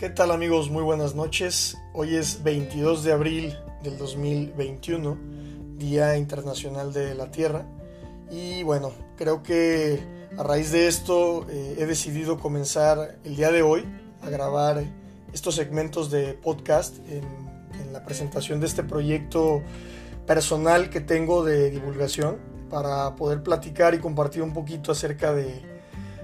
¿Qué tal amigos? Muy buenas noches. Hoy es 22 de abril del 2021, Día Internacional de la Tierra. Y bueno, creo que a raíz de esto eh, he decidido comenzar el día de hoy a grabar estos segmentos de podcast en, la presentación de este proyecto personal que tengo de divulgación para poder platicar y compartir un poquito acerca de,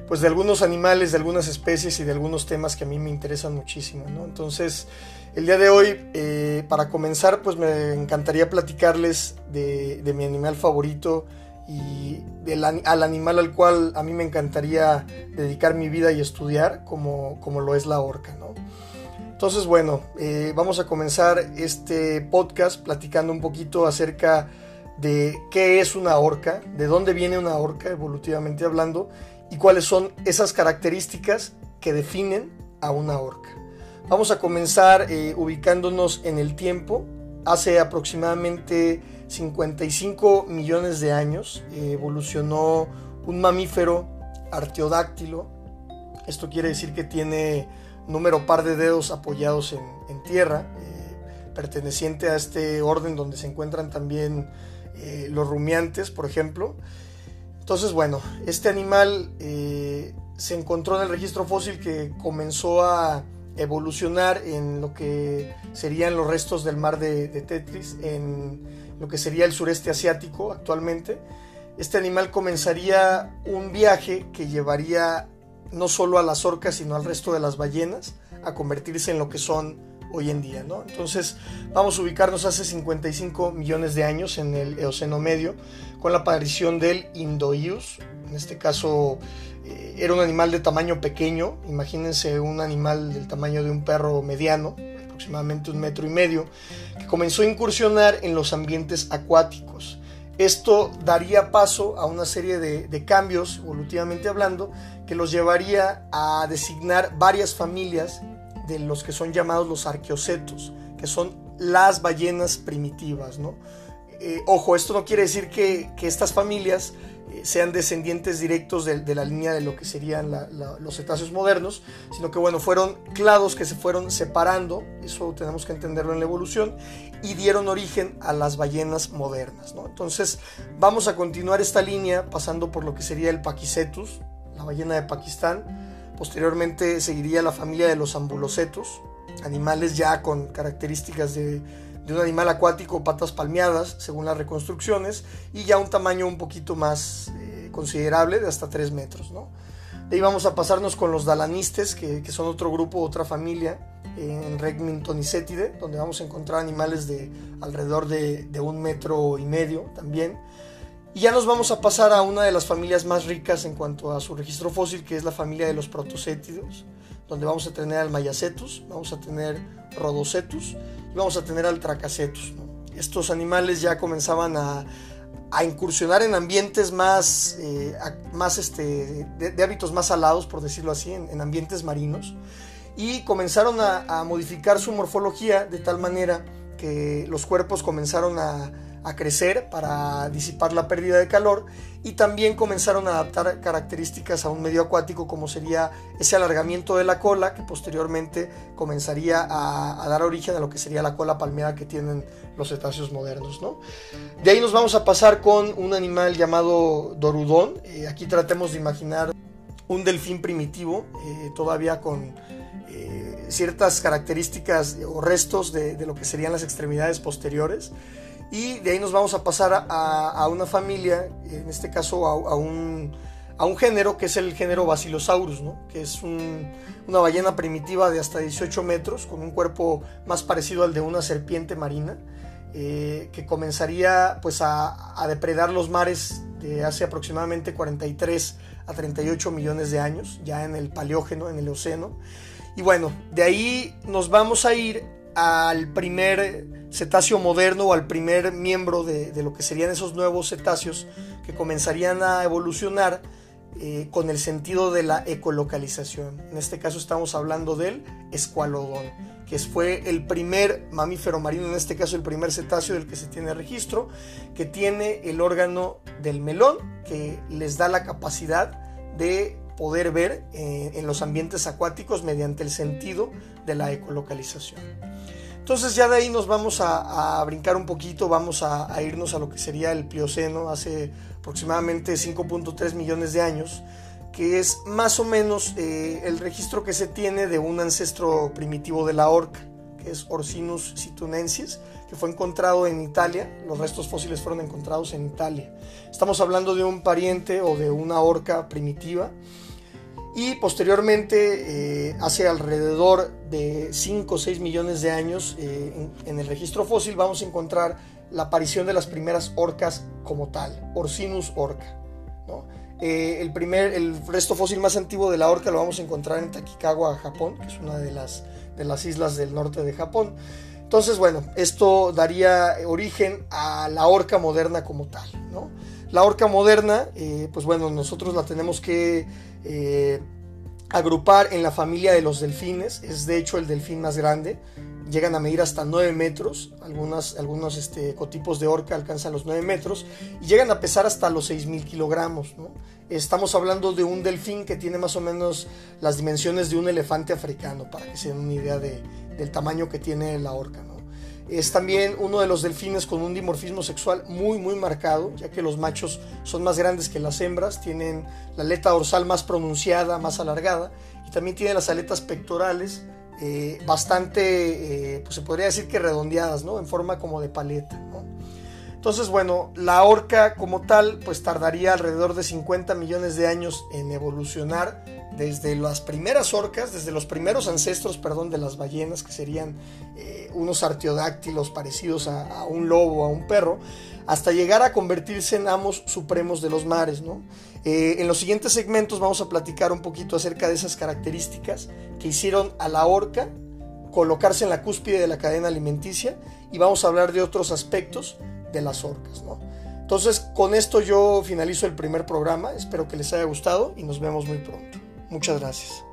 pues de algunos animales, de algunas especies y de algunos temas que a mí me interesan muchísimo. Entonces, el día de hoy, eh, para comenzar, pues me encantaría platicarles de, mi animal favorito y al animal al cual a mí me encantaría dedicar mi vida y estudiar, como, como lo es la orca. ¿no? Entonces, bueno, eh, vamos a comenzar este podcast platicando un poquito acerca de qué es una orca, de dónde viene una orca evolutivamente hablando y cuáles son esas características que definen a una orca. Vamos a comenzar eh, ubicándonos en el tiempo. Hace aproximadamente 55 millones de años eh, evolucionó un mamífero arteodáctilo. Esto quiere decir que tiene número par de dedos apoyados en, tierra, eh, perteneciente a este orden donde se encuentran también los rumiantes, por ejemplo. Entonces, bueno, este animal eh, se encontró en el registro fósil que comenzó a evolucionar en lo que serían los restos del mar de, Tetris, en lo que sería el sureste asiático actualmente. Este animal comenzaría un viaje que llevaría no solo a las orcas, sino al resto de las ballenas a convertirse en lo que son hoy en día. ¿no? Entonces vamos a ubicarnos hace 55 millones de años en el Eoceno Medio con la aparición del Indoius. En este caso eh, era un animal de tamaño pequeño, imagínense un animal del tamaño de un perro mediano, aproximadamente un metro y medio, que comenzó a incursionar en los ambientes acuáticos. Esto daría paso a una serie de, de, cambios, evolutivamente hablando, que los llevaría a designar varias familias de los que son llamados los arqueocetos, que son las ballenas primitivas, ¿no? Eh, ojo, esto no quiere decir que, estas familias eh, sean descendientes directos de, la línea de lo que serían los cetáceos modernos, sino que bueno, fueron clados que se fueron separando, eso tenemos que entenderlo en la evolución, y dieron origen a las ballenas modernas. ¿no? Entonces vamos a continuar esta línea pasando por lo que sería el Paquicetus, la ballena de Pakistán, Posteriormente seguiría la familia de los ambulocetos, animales ya con características de, un animal acuático, patas palmeadas, según las reconstrucciones, y ya un tamaño un poquito más eh, considerable, de hasta 3 metros. De ahí vamos a pasarnos con los dalanistes, que, son otro grupo, otra familia, en Regmin tonicetidae, donde vamos a encontrar animales de alrededor de, de un metro y medio también. Y ya nos vamos a pasar a una de las familias más ricas en cuanto a su registro fósil, que es la familia de los protocétidos, donde vamos a tener al Mayacetus, vamos a tener Rhodocetus y vamos a tener al Tracacetus. Estos animales ya comenzaban a, incursionar en ambientes más, eh, más este, de, hábitos más alados, por decirlo así, en, ambientes marinos, y comenzaron a modificar su morfología de tal manera que los cuerpos comenzaron a a crecer para disipar la pérdida de calor y también comenzaron a adaptar características a un medio acuático como sería ese alargamiento de la cola que posteriormente comenzaría a, dar origen a lo que sería la cola palmeada que tienen los cetáceos modernos. ¿no? De ahí nos vamos a pasar con un animal llamado dorudón. Eh, aquí tratemos de imaginar un delfín primitivo, eh, todavía con eh, ciertas características o restos de, de, lo que serían las extremidades posteriores. Y de ahí nos vamos a pasar a, una familia, en este caso a, un, género que es el género Basilosaurus, que es una ballena primitiva de hasta 18 metros, con un cuerpo más parecido al de una serpiente marina, eh, que comenzaría pues, a, a, depredar los mares de hace aproximadamente 43 a 38 millones de años, ya en el paleógeno, en el océano. Y bueno, de ahí nos vamos a ir al primer cetáceo moderno o al primer miembro de, lo que serían esos nuevos cetáceos que comenzarían a evolucionar eh, con el sentido de la ecolocalización. En este caso estamos hablando del escualodón, que fue el primer mamífero marino, en este caso el primer cetáceo del que se tiene registro, que tiene el órgano del melón, que les da la capacidad de poder ver eh, en los ambientes acuáticos mediante el sentido de la ecolocalización. Entonces ya de ahí nos vamos a, brincar un poquito, vamos a, irnos a lo que sería el Plioceno hace aproximadamente 5.3 millones de años, que es más o menos eh, el registro que se tiene de un ancestro primitivo de la orca, que es Orcinus situnensis, que fue encontrado en Italia, los restos fósiles fueron encontrados en Italia. Estamos hablando de un pariente o de una orca primitiva y posteriormente, eh, hace alrededor de 5 o 6 millones de años, eh, en, el registro fósil vamos a encontrar la aparición de las primeras orcas como tal, Orcinus orca. Eh, el, primer, el resto fósil más antiguo de la orca lo vamos a encontrar en Takikawa, Japón, que es una de las, de las islas del norte de Japón. Entonces, bueno, esto daría origen a la orca moderna como tal. ¿no? La orca moderna, pues bueno, nosotros la tenemos que eh, agrupar en la familia de los delfines. Es de hecho el delfín más grande. Llegan a medir hasta 9 metros. Algunas, algunos este, ecotipos de orca alcanzan los 9 metros. Y llegan a pesar hasta los 6.000 kilogramos. Estamos hablando de un delfín que tiene más o menos las dimensiones de un elefante africano, para que se den una idea del tamaño que tiene la orca. Es también uno de los delfines con un dimorfismo sexual muy muy marcado, ya que los machos son más grandes que las hembras, tienen la aleta dorsal más pronunciada, más alargada, y también tienen las aletas pectorales eh, bastante, eh, pues se podría decir que redondeadas, ¿no? En forma como de paleta, Entonces, bueno, la orca como tal, pues tardaría alrededor de 50 millones de años en evolucionar desde las primeras orcas, desde los primeros ancestros, perdón, de las ballenas, que serían eh, unos artiodáctilos parecidos a, un lobo, a un perro, hasta llegar a convertirse en amos supremos de los mares. ¿no? Eh, en los siguientes segmentos vamos a platicar un poquito acerca de esas características que hicieron a la orca colocarse en la cúspide de la cadena alimenticia y vamos a hablar de otros aspectos de las orcas. ¿no? Entonces, con esto yo finalizo el primer programa, espero que les haya gustado y nos vemos muy pronto. Muchas gracias.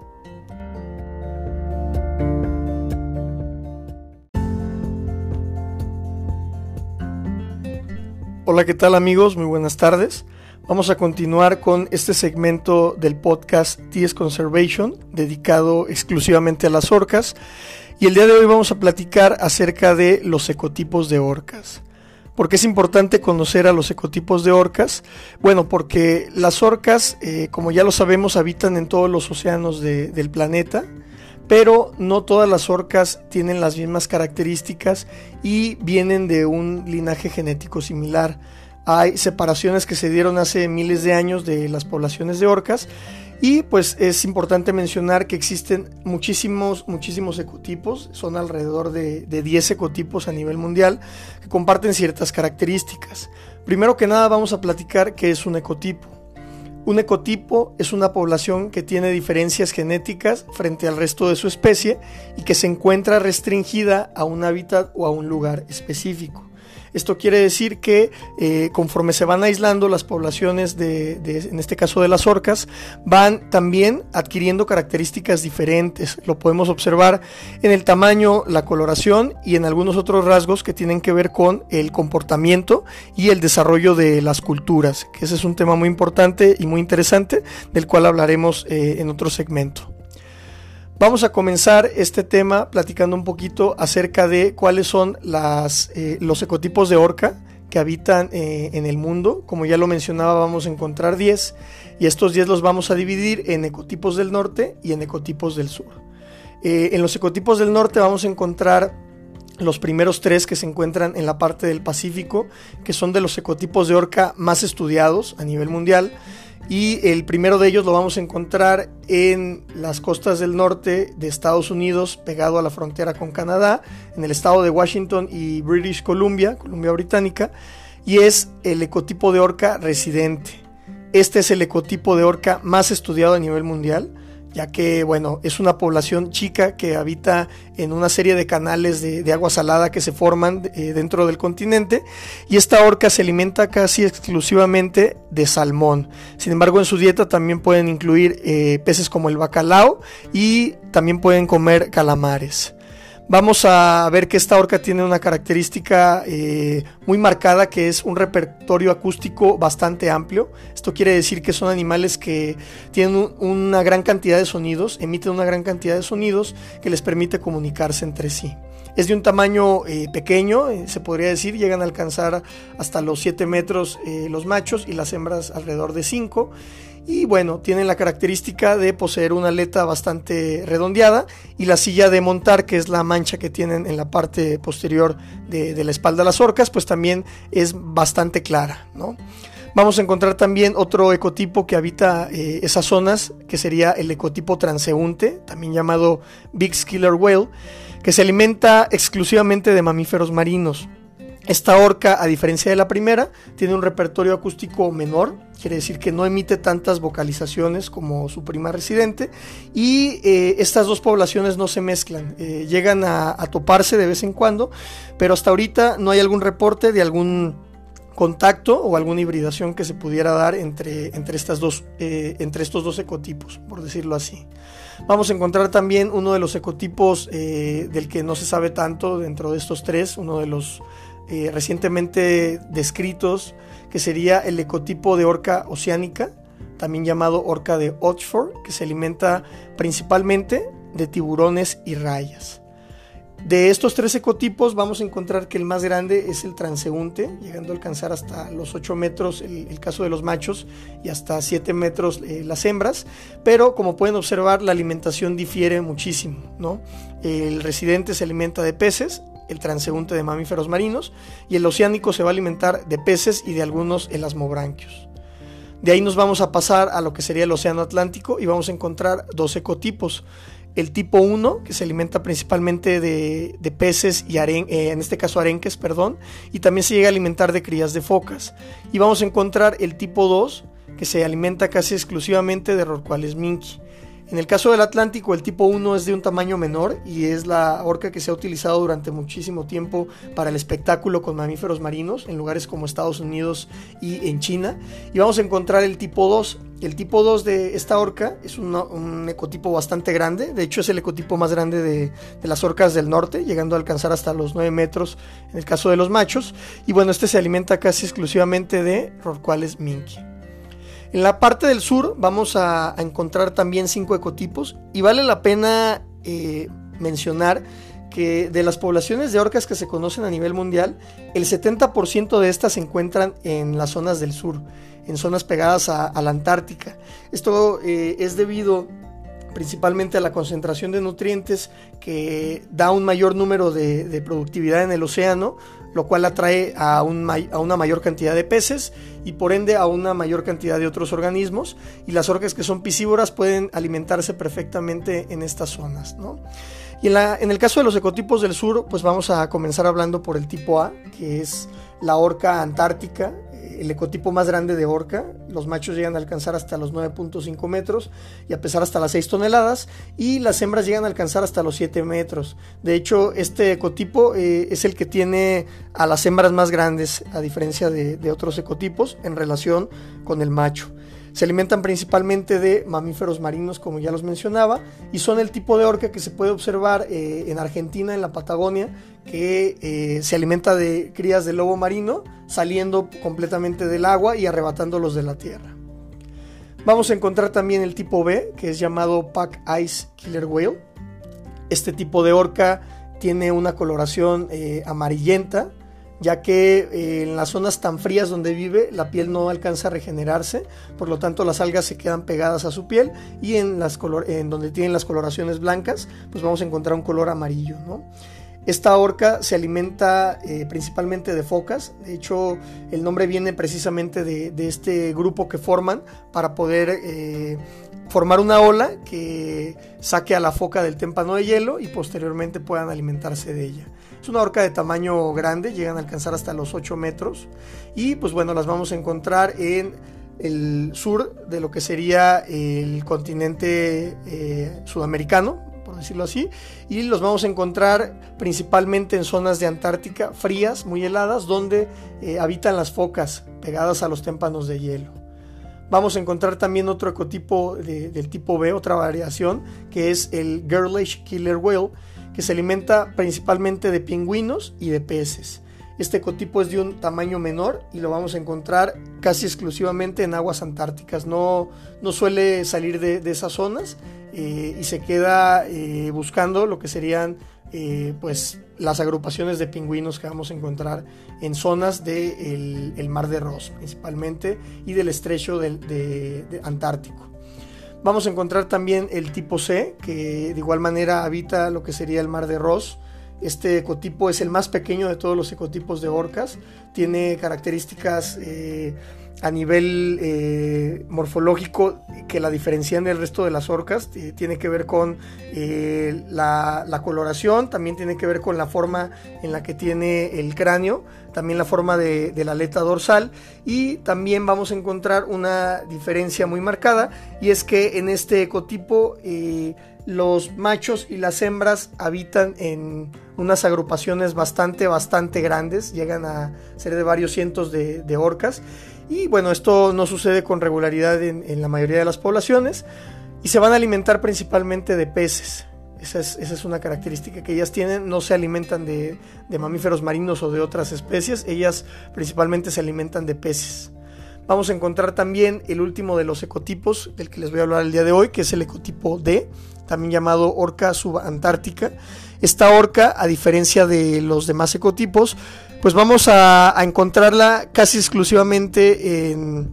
Hola, ¿qué tal amigos? Muy buenas tardes. Vamos a continuar con este segmento del podcast TS Conservation, dedicado exclusivamente a las orcas. Y el día de hoy vamos a platicar acerca de los ecotipos de orcas. ¿Por qué es importante conocer a los ecotipos de orcas? Bueno, porque las orcas, eh, como ya lo sabemos, habitan en todos los océanos del planeta, pero no todas las orcas tienen las mismas características y vienen de un linaje genético similar. Hay separaciones que se dieron hace miles de años de las poblaciones de orcas y pues es importante mencionar que existen muchísimos, muchísimos ecotipos, son alrededor de, de 10 ecotipos a nivel mundial que comparten ciertas características. Primero que nada vamos a platicar qué es un ecotipo. Un ecotipo es una población que tiene diferencias genéticas frente al resto de su especie y que se encuentra restringida a un hábitat o a un lugar específico. Esto quiere decir que eh, conforme se van aislando las poblaciones de, en este caso de las orcas, van también adquiriendo características diferentes. Lo podemos observar en el tamaño, la coloración y en algunos otros rasgos que tienen que ver con el comportamiento y el desarrollo de las culturas, que ese es un tema muy importante y muy interesante del cual hablaremos eh, en otro segmento. Vamos a comenzar este tema platicando un poquito acerca de cuáles son eh, los ecotipos de orca que habitan eh, en el mundo. Como ya lo mencionaba, vamos a encontrar 10 y estos 10 los vamos a dividir en ecotipos del norte y en ecotipos del sur. Eh, en los ecotipos del norte vamos a encontrar los primeros tres que se encuentran en la parte del Pacífico, que son de los ecotipos de orca más estudiados a nivel mundial y el primero de ellos lo vamos a encontrar en las costas del norte de Estados Unidos, pegado a la frontera con Canadá, en el estado de Washington y British Columbia, Columbia Británica, y es el ecotipo de orca residente. Este es el ecotipo de orca más estudiado a nivel mundial ya que, bueno, es una población chica que habita en una serie de canales de, agua salada que se forman eh, dentro del continente y esta orca se alimenta casi exclusivamente de salmón. Sin embargo, en su dieta también pueden incluir eh, peces como el bacalao y también pueden comer calamares. Vamos a ver que esta orca tiene una característica eh, muy marcada que es un repertorio acústico bastante amplio. Esto quiere decir que son animales que tienen una gran cantidad de sonidos, emiten una gran cantidad de sonidos que les permite comunicarse entre sí. Es de un tamaño eh, pequeño, eh, se podría decir, llegan a alcanzar hasta los 7 metros los machos y las hembras alrededor de 5 y bueno, tienen la característica de poseer una aleta bastante redondeada y la silla de montar, que es la mancha que tienen en la parte posterior de, la espalda de las orcas, pues también es bastante clara, ¿no? Vamos a encontrar también otro ecotipo que habita eh, esas zonas, que sería el ecotipo transeúnte, también llamado Big Killer Whale, que se alimenta exclusivamente de mamíferos marinos. Esta orca, a diferencia de la primera, tiene un repertorio acústico menor, quiere decir que no emite tantas vocalizaciones como su prima residente, y eh, estas dos poblaciones no se mezclan, eh, llegan a, toparse de vez en cuando, pero hasta ahorita no hay algún reporte de algún contacto o alguna hibridación que se pudiera dar entre, entre, estas dos, eh, entre estos dos ecotipos, por decirlo así. Vamos a encontrar también uno de los ecotipos del que no se sabe tanto dentro de estos tres, uno de los eh, recientemente descritos, que sería el ecotipo de orca oceánica, también llamado orca de Oxford, que se alimenta principalmente de tiburones y rayas. De estos tres ecotipos vamos a encontrar que el más grande es el transeúnte, llegando a alcanzar hasta los 8 metros el, caso de los machos y hasta 7 metros eh, las hembras, pero como pueden observar la alimentación difiere muchísimo. ¿no? El residente se alimenta de peces, el transeúnte de mamíferos marinos, y el oceánico se va a alimentar de peces y de algunos elasmobranquios. De ahí nos vamos a pasar a lo que sería el océano Atlántico y vamos a encontrar dos ecotipos. El tipo 1, que se alimenta principalmente de, peces y eh, en este caso arenques, perdón, y también se llega a alimentar de crías de focas. Y vamos a encontrar el tipo 2, que se alimenta casi exclusivamente de rorcuales minki. En el caso del Atlántico, el tipo 1 es de un tamaño menor y es la orca que se ha utilizado durante muchísimo tiempo para el espectáculo con mamíferos marinos en lugares como Estados Unidos y en China. Y vamos a encontrar el tipo 2. El tipo 2 de esta orca es un ecotipo bastante grande, de hecho es el ecotipo más grande de, de, las orcas del norte, llegando a alcanzar hasta los 9 metros en el caso de los machos. Y bueno, este se alimenta casi exclusivamente de rorcuales minke. En la parte del sur vamos a, encontrar también cinco ecotipos y vale la pena eh, mencionar que de las poblaciones de orcas que se conocen a nivel mundial, el 70% de estas se encuentran en las zonas del sur, en zonas pegadas a, la Antártica. Esto eh, es debido principalmente a la concentración de nutrientes que da un mayor número de productividad en el océano, lo cual atrae a, a, una mayor cantidad de peces y por ende a una mayor cantidad de otros organismos y las orcas que son piscívoras pueden alimentarse perfectamente en estas zonas. Y en, en el caso de los ecotipos del sur, pues vamos a comenzar hablando por el tipo A, que es la orca antártica, el ecotipo más grande de orca. Los machos llegan a alcanzar hasta los 9.5 metros y a pesar hasta las 6 toneladas. Y las hembras llegan a alcanzar hasta los 7 metros. De hecho, este ecotipo eh, es el que tiene a las hembras más grandes, a diferencia de, de otros ecotipos, en relación con el macho. Se alimentan principalmente de mamíferos marinos, como ya los mencionaba, y son el tipo de orca que se puede observar eh, en Argentina, en la Patagonia, que eh, se alimenta de crías de lobo marino, saliendo completamente del agua y arrebatándolos de la tierra. Vamos a encontrar también el tipo B, que es llamado Pack Ice Killer Whale. Este tipo de orca tiene una coloración eh, amarillenta, ya que eh, en las zonas tan frías donde vive la piel no alcanza a regenerarse, por lo tanto las algas se quedan pegadas a su piel y en, las en donde tienen las coloraciones blancas, pues vamos a encontrar un color amarillo. Esta orca se alimenta eh, principalmente de focas, de hecho el nombre viene precisamente de, este grupo que forman para poder eh, formar una ola que saque a la foca del témpano de hielo y posteriormente puedan alimentarse de ella. Es una orca de tamaño grande, llegan a alcanzar hasta los 8 metros y pues bueno, las vamos a encontrar en el sur de lo que sería el continente eh, sudamericano, por decirlo así, y los vamos a encontrar principalmente en zonas de Antártica frías, muy heladas, donde eh, habitan las focas pegadas a los témpanos de hielo. Vamos a encontrar también otro ecotipo del tipo B, otra variación, que es el Girlish Killer Whale, que se alimenta principalmente de pingüinos y de peces. Este ecotipo es de un tamaño menor y lo vamos a encontrar casi exclusivamente en aguas antárticas. No, no suele salir de, esas zonas eh, y se queda eh, buscando lo que serían eh, pues, las agrupaciones de pingüinos que vamos a encontrar en zonas del el mar de Ross principalmente y del estrecho de, Antártico. Vamos a encontrar también el tipo C, que de igual manera habita lo que sería el mar de Ross. Este ecotipo es el más pequeño de todos los ecotipos de orcas. Tiene características eh, a nivel eh, morfológico que la diferencian del resto de las orcas. tiene que ver con eh, la, coloración, también tiene que ver con la forma en la que tiene el cráneo, también la forma de, de, la aleta dorsal y también vamos a encontrar una diferencia muy marcada y es que en este ecotipo los machos y las hembras habitan en unas agrupaciones bastante, bastante grandes, llegan a ser de varios cientos de, orcas. Y bueno, esto no sucede con regularidad en, la mayoría de las poblaciones y se van a alimentar principalmente de peces. Esa es, una característica que ellas tienen, no se alimentan de, mamíferos marinos o de otras especies, ellas principalmente se alimentan de peces. Vamos a encontrar también el último de los ecotipos del que les voy a hablar el día de hoy, que es el ecotipo D, también llamado orca subantártica. Esta orca, a diferencia de los demás ecotipos, pues vamos a, encontrarla casi exclusivamente en,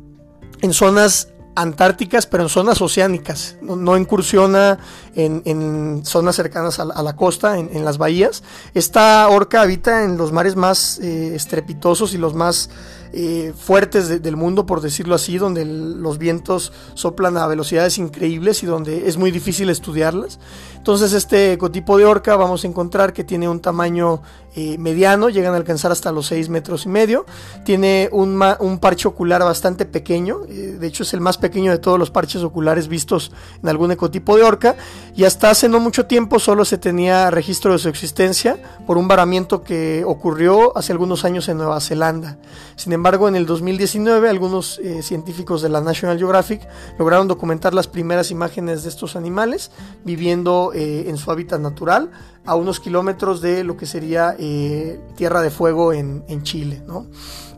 zonas antárticas, pero en zonas oceánicas. No, incursiona en, zonas cercanas a la, costa, en, las bahías. Esta orca habita en los mares más eh, estrepitosos y los más eh, fuertes del mundo, por decirlo así, donde los vientos soplan a velocidades increíbles y donde es muy difícil estudiarlas. Entonces este ecotipo de orca vamos a encontrar que tiene un tamaño eh, mediano, llegan a alcanzar hasta los 6 metros y medio, tiene un, un parche ocular bastante pequeño, eh, de hecho es el más pequeño de todos los parches oculares vistos en algún ecotipo de orca, y hasta hace no mucho tiempo solo se tenía registro de su existencia por un varamiento que ocurrió hace algunos años en Nueva Zelanda. Sin embargo, en el 2019 algunos eh, científicos de la National Geographic lograron documentar las primeras imágenes de estos animales viviendo eh, en su hábitat natural, a unos kilómetros de lo que sería eh, Tierra de Fuego en, Chile.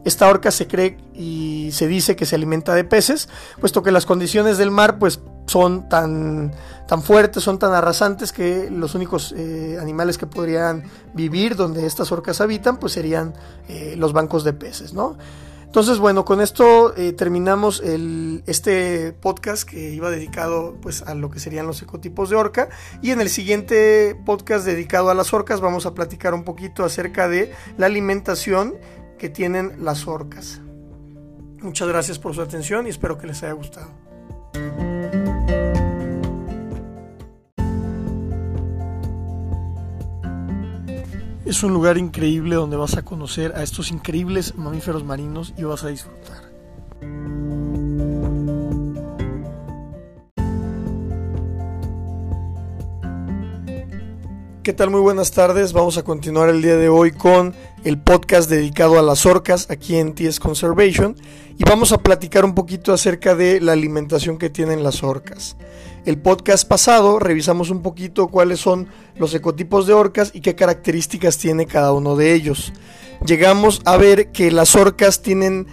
Esta orca se cree y se dice que se alimenta de peces, puesto que las condiciones del mar pues, son tan, tan fuertes, son tan arrasantes que los únicos eh, animales que podrían vivir donde estas orcas habitan pues serían los bancos de peces. ¿no? Entonces, bueno, con esto eh, terminamos este podcast que iba dedicado pues, a lo que serían los ecotipos de orca. Y en el siguiente podcast dedicado a las orcas vamos a platicar un poquito acerca de la alimentación que tienen las orcas. Muchas gracias por su atención y espero que les haya gustado. Es un lugar increíble donde vas a conocer a estos increíbles mamíferos marinos y vas a disfrutar. ¿Qué tal? Muy buenas tardes. Vamos a continuar el día de hoy con el podcast dedicado a las orcas aquí en TS Conservation y vamos a platicar un poquito acerca de la alimentación que tienen las orcas. El podcast pasado revisamos un poquito cuáles son los ecotipos de orcas y qué características tiene cada uno de ellos. Llegamos a ver que las orcas tienen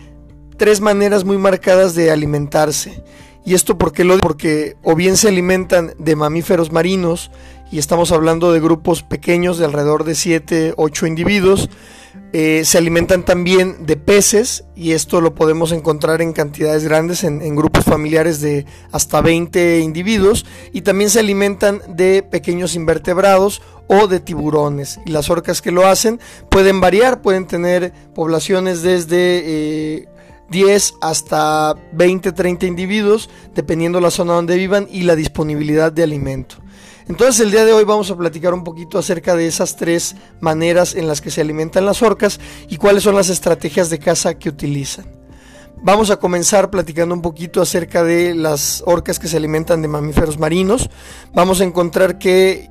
tres maneras muy marcadas de alimentarse. Y esto porque lo porque o bien se alimentan de mamíferos marinos y estamos hablando de grupos pequeños de alrededor de 7, 8 individuos. Eh, se alimentan también de peces y esto lo podemos encontrar en cantidades grandes en, grupos familiares de hasta 20 individuos y también se alimentan de pequeños invertebrados o de tiburones y las orcas que lo hacen pueden variar, pueden tener poblaciones desde 10 eh, hasta 20, 30 individuos dependiendo la zona donde vivan y la disponibilidad de alimento. Entonces el día de hoy vamos a platicar un poquito acerca de esas tres maneras en las que se alimentan las orcas y cuáles son las estrategias de caza que utilizan. Vamos a comenzar platicando un poquito acerca de las orcas que se alimentan de mamíferos marinos. Vamos a encontrar que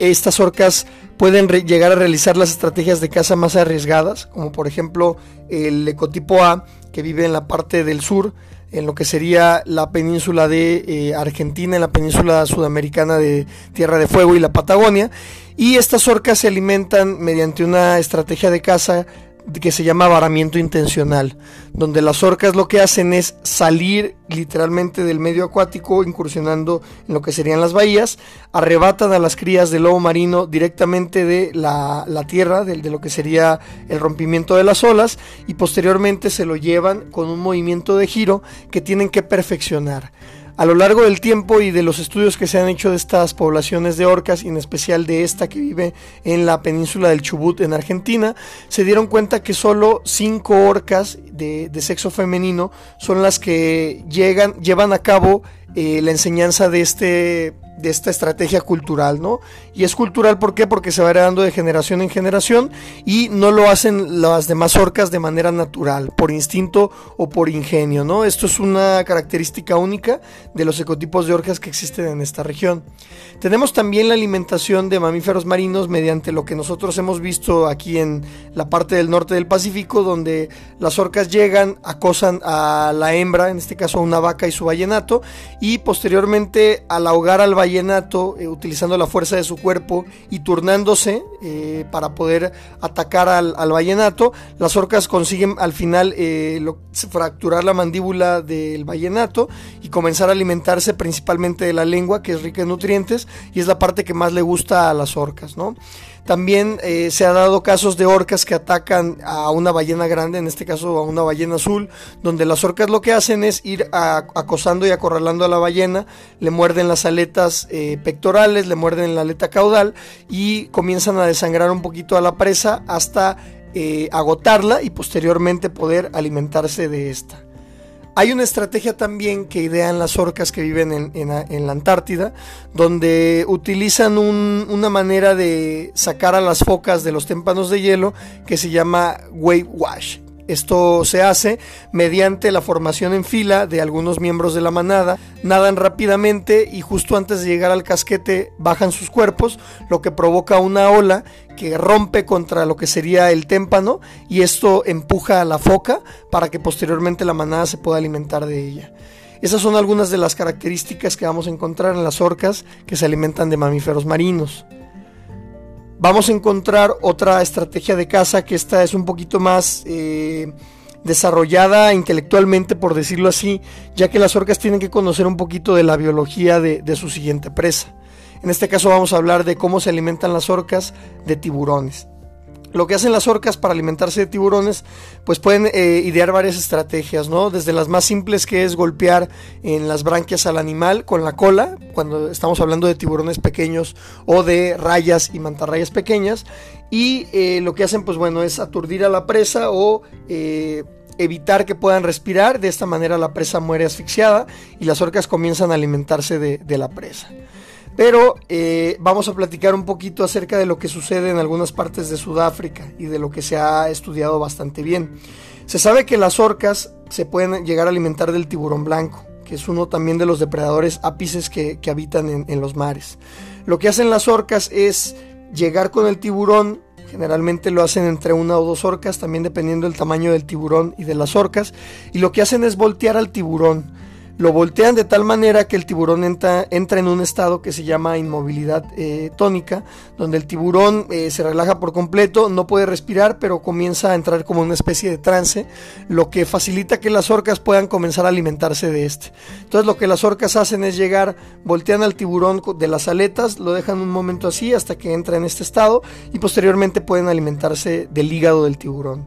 estas orcas pueden llegar a realizar las estrategias de caza más arriesgadas, como por ejemplo el ecotipo A, que vive en la parte del sur, en lo que sería la península de eh, Argentina, en la península sudamericana de Tierra de Fuego y la Patagonia. Y estas orcas se alimentan mediante una estrategia de caza que se llama varamiento intencional, donde las orcas lo que hacen es salir literalmente del medio acuático, incursionando en lo que serían las bahías, arrebatan a las crías de lobo marino directamente de la, tierra, de, de, lo que sería el rompimiento de las olas, y posteriormente se lo llevan con un movimiento de giro que tienen que perfeccionar. A lo largo del tiempo y de los estudios que se han hecho de estas poblaciones de orcas, y en especial de esta que vive en la península del Chubut en Argentina, se dieron cuenta que solo cinco orcas de, sexo femenino son las que llegan, llevan a cabo eh, la enseñanza de este de esta estrategia cultural, ¿no? Y es cultural ¿por qué? Porque se va heredando de generación en generación y no lo hacen las demás orcas de manera natural, por instinto o por ingenio, ¿no? Esto es una característica única de los ecotipos de orcas que existen en esta región. Tenemos también la alimentación de mamíferos marinos mediante lo que nosotros hemos visto aquí en la parte del norte del Pacífico, donde las orcas llegan, acosan a la hembra, en este caso a una vaca y su vallenato, y posteriormente al ahogar al vallenato, eh, utilizando la fuerza de su cuerpo y turnándose eh, para poder atacar al, vallenato, las orcas consiguen al final eh, fracturar la mandíbula del vallenato y comenzar a alimentarse principalmente de la lengua, que es rica en nutrientes, y es la parte que más le gusta a las orcas, ¿no? También eh, se ha dado casos de orcas que atacan a una ballena grande, en este caso a una ballena azul, donde las orcas lo que hacen es ir acosando y acorralando a la ballena, le muerden las aletas eh, pectorales, le muerden la aleta caudal y comienzan a desangrar un poquito a la presa hasta eh, agotarla y posteriormente poder alimentarse de esta. Hay una estrategia también que idean las orcas que viven en, la Antártida, donde utilizan una manera de sacar a las focas de los témpanos de hielo que se llama wave wash. Esto se hace mediante la formación en fila de algunos miembros de la manada, nadan rápidamente y justo antes de llegar al casquete bajan sus cuerpos, lo que provoca una ola que rompe contra lo que sería el témpano y esto empuja a la foca para que posteriormente la manada se pueda alimentar de ella. Esas son algunas de las características que vamos a encontrar en las orcas que se alimentan de mamíferos marinos vamos a encontrar otra estrategia de caza que esta es un poquito más eh, desarrollada intelectualmente, por decirlo así, ya que las orcas tienen que conocer un poquito de la biología de, de su siguiente presa. En este caso vamos a hablar de cómo se alimentan las orcas de tiburones. Lo que hacen las orcas para alimentarse de tiburones, pues pueden eh, idear varias estrategias, ¿no? Desde las más simples que es golpear en las branquias al animal con la cola, cuando estamos hablando de tiburones pequeños o de rayas y mantarrayas pequeñas. Y eh, lo que hacen, pues bueno, es aturdir a la presa o eh, evitar que puedan respirar. De esta manera la presa muere asfixiada y las orcas comienzan a alimentarse de la presa. Pero eh, vamos a platicar un poquito acerca de lo que sucede en algunas partes de Sudáfrica y de lo que se ha estudiado bastante bien. Se sabe que las orcas se pueden llegar a alimentar del tiburón blanco, que es uno también de los depredadores ápices que, habitan en, en los mares. Lo que hacen las orcas es llegar con el tiburón, generalmente lo hacen entre una o dos orcas, también dependiendo del tamaño del tiburón y de las orcas, y lo que hacen es voltear al tiburón lo voltean de tal manera que el tiburón entra, entra en un estado que se llama inmovilidad eh, tónica, donde el tiburón eh, se relaja por completo, no puede respirar, pero comienza a entrar como una especie de trance, lo que facilita que las orcas puedan comenzar a alimentarse de este. Entonces lo que las orcas hacen es llegar, voltean al tiburón de las aletas, lo dejan un momento así hasta que entra en este estado y posteriormente pueden alimentarse del hígado del tiburón.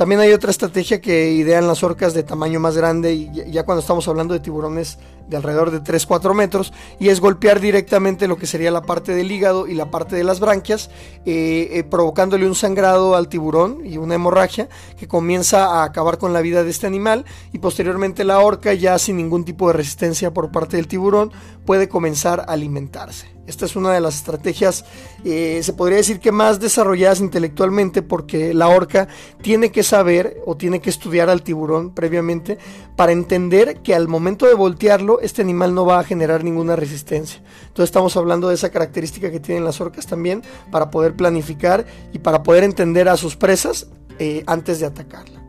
También hay otra estrategia que idean las orcas de tamaño más grande, y ya cuando estamos hablando de tiburones de alrededor de 3-4 metros, y es golpear directamente lo que sería la parte del hígado y la parte de las branquias, eh, eh, provocándole un sangrado al tiburón y una hemorragia que comienza a acabar con la vida de este animal, y posteriormente la orca, ya sin ningún tipo de resistencia por parte del tiburón, puede comenzar a alimentarse. Esta es una de las estrategias, eh, se podría decir que más desarrolladas intelectualmente, porque la orca tiene que saber o tiene que estudiar al tiburón previamente para entender que al momento de voltearlo, este animal no va a generar ninguna resistencia. Entonces estamos hablando de esa característica que tienen las orcas también para poder planificar y para poder entender a sus presas eh, antes de atacarla.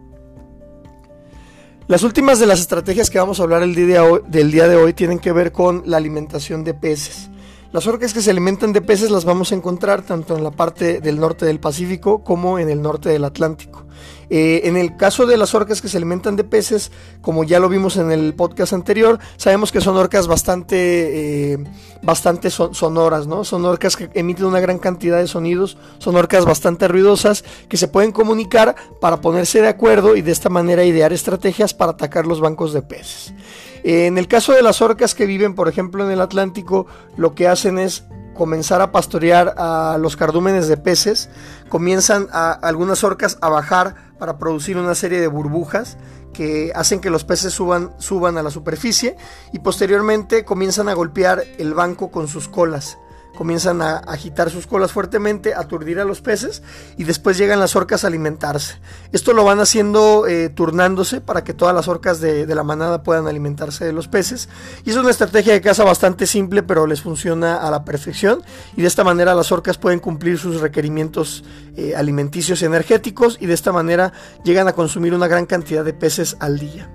Las últimas de las estrategias que vamos a hablar el día del día de hoy tienen que ver con la alimentación de peces. Las orcas que se alimentan de peces las vamos a encontrar tanto en la parte del norte del Pacífico como en el norte del Atlántico. Eh, en el caso de las orcas que se alimentan de peces, como ya lo vimos en el podcast anterior, sabemos que son orcas bastante, eh, bastante sonoras, ¿no? Son orcas que emiten una gran cantidad de sonidos, son orcas bastante ruidosas que se pueden comunicar para ponerse de acuerdo y de esta manera idear estrategias para atacar los bancos de peces. En el caso de las orcas que viven, por ejemplo, en el Atlántico, lo que hacen es comenzar a pastorear a los cardúmenes de peces, comienzan a algunas orcas a bajar para producir una serie de burbujas que hacen que los peces suban, suban a la superficie y posteriormente comienzan a golpear el banco con sus colas comienzan a agitar sus colas fuertemente, aturdir a los peces y después llegan las orcas a alimentarse. Esto lo van haciendo eh, turnándose para que todas las orcas de, la manada puedan alimentarse de los peces. Y es una estrategia de caza bastante simple, pero les funciona a la perfección. Y de esta manera las orcas pueden cumplir sus requerimientos eh, alimenticios y energéticos y de esta manera llegan a consumir una gran cantidad de peces al día.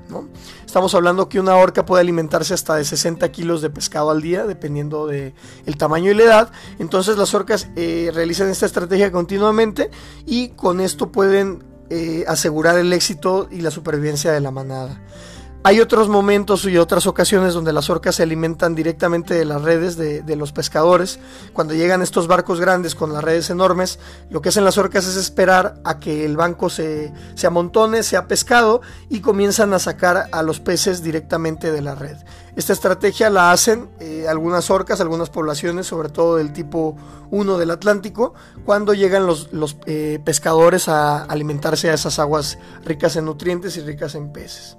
Estamos hablando que una orca puede alimentarse hasta de 60 kilos de pescado al día, dependiendo del el tamaño y la edad. Entonces las orcas eh, realizan esta estrategia continuamente y con esto pueden eh, asegurar el éxito y la supervivencia de la manada. Hay otros momentos y otras ocasiones donde las orcas se alimentan directamente de las redes de, los pescadores. Cuando llegan estos barcos grandes con las redes enormes, lo que hacen las orcas es esperar a que el banco se, se amontone, sea pescado y comienzan a sacar a los peces directamente de la red. Esta estrategia la hacen eh, algunas orcas, algunas poblaciones, sobre todo del tipo 1 del Atlántico, cuando llegan los, eh, pescadores a alimentarse a esas aguas ricas en nutrientes y ricas en peces.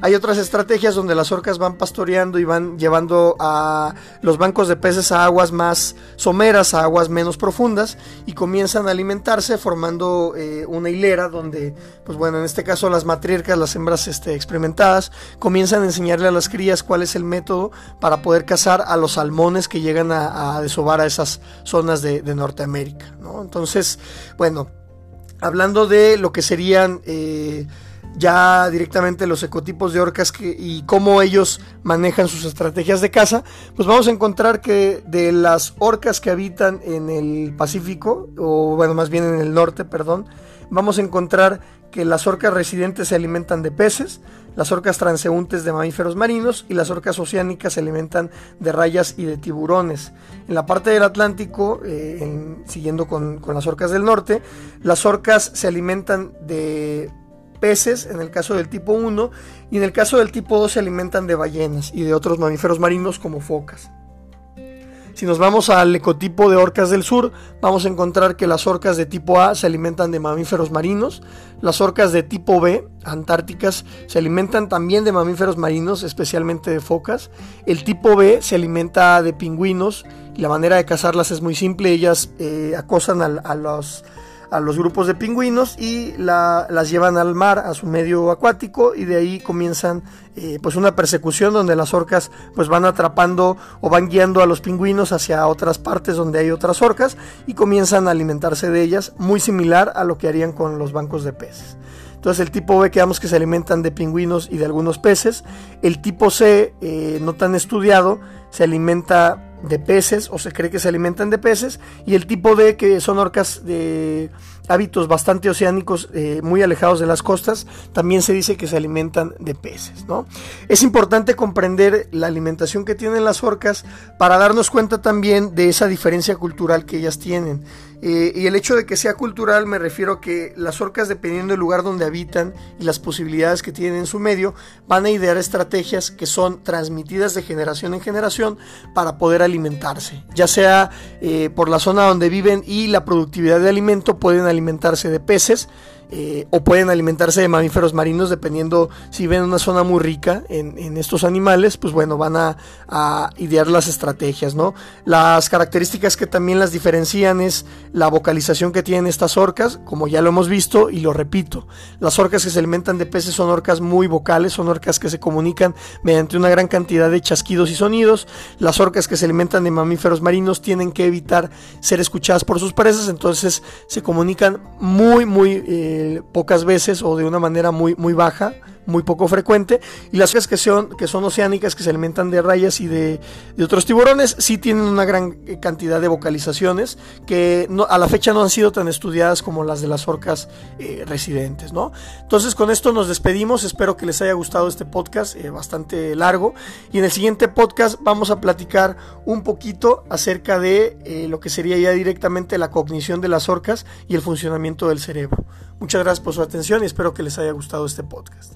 Hay otras estrategias donde las orcas van pastoreando y van llevando a los bancos de peces a aguas más someras, a aguas menos profundas y comienzan a alimentarse formando eh, una hilera donde, pues bueno, en este caso las matriarcas, las hembras este, experimentadas, comienzan a enseñarle a las crías cuál es el método para poder cazar a los salmones que llegan a, desovar a esas zonas de, Norteamérica. Entonces, bueno, hablando de lo que serían... Eh, ya directamente los ecotipos de orcas y cómo ellos manejan sus estrategias de caza, pues vamos a encontrar que de las orcas que habitan en el Pacífico, o bueno, más bien en el norte, perdón, vamos a encontrar que las orcas residentes se alimentan de peces, las orcas transeúntes de mamíferos marinos y las orcas oceánicas se alimentan de rayas y de tiburones. En la parte del Atlántico, eh, siguiendo con las orcas del norte, las orcas se alimentan de peces en el caso del tipo 1 y en el caso del tipo 2 se alimentan de ballenas y de otros mamíferos marinos como focas. Si nos vamos al ecotipo de orcas del sur, vamos a encontrar que las orcas de tipo A se alimentan de mamíferos marinos, las orcas de tipo B, antárticas, se alimentan también de mamíferos marinos, especialmente de focas. El tipo B se alimenta de pingüinos y la manera de cazarlas es muy simple, ellas eh, acosan a los a los grupos de pingüinos y las llevan al mar, a su medio acuático y de ahí comienzan eh, pues una persecución donde las orcas pues van atrapando o van guiando a los pingüinos hacia otras partes donde hay otras orcas y comienzan a alimentarse de ellas, muy similar a lo que harían con los bancos de peces. Entonces el tipo B quedamos que se alimentan de pingüinos y de algunos peces. El tipo C, eh, no tan estudiado, se alimenta de peces o se cree que se alimentan de peces y el tipo D que son orcas de hábitos bastante oceánicos eh, muy alejados de las costas también se dice que se alimentan de peces ¿no? es importante comprender la alimentación que tienen las orcas para darnos cuenta también de esa diferencia cultural que ellas tienen eh, y el hecho de que sea cultural me refiero a que las orcas, dependiendo del lugar donde habitan y las posibilidades que tienen en su medio, van a idear estrategias que son transmitidas de generación en generación para poder alimentarse. Ya sea eh, por la zona donde viven y la productividad de alimento, pueden alimentarse de peces, eh, o pueden alimentarse de mamíferos marinos dependiendo si ven una zona muy rica en, estos animales, pues bueno, van a, idear las estrategias, ¿no? Las características que también las diferencian es la vocalización que tienen estas orcas, como ya lo hemos visto y lo repito, las orcas que se alimentan de peces son orcas muy vocales, son orcas que se comunican mediante una gran cantidad de chasquidos y sonidos, las orcas que se alimentan de mamíferos marinos tienen que evitar ser escuchadas por sus presas, entonces se comunican muy, muy... Eh, pocas veces o de una manera muy, muy baja, muy poco frecuente. Y las que son, que son oceánicas, que se alimentan de rayas y de, otros tiburones, sí tienen una gran cantidad de vocalizaciones que no, a la fecha no han sido tan estudiadas como las de las orcas eh, residentes. ¿no? Entonces con esto nos despedimos, espero que les haya gustado este podcast eh, bastante largo. Y en el siguiente podcast vamos a platicar un poquito acerca de eh, lo que sería ya directamente la cognición de las orcas y el funcionamiento del cerebro. Muchas gracias por su atención y espero que les haya gustado este podcast.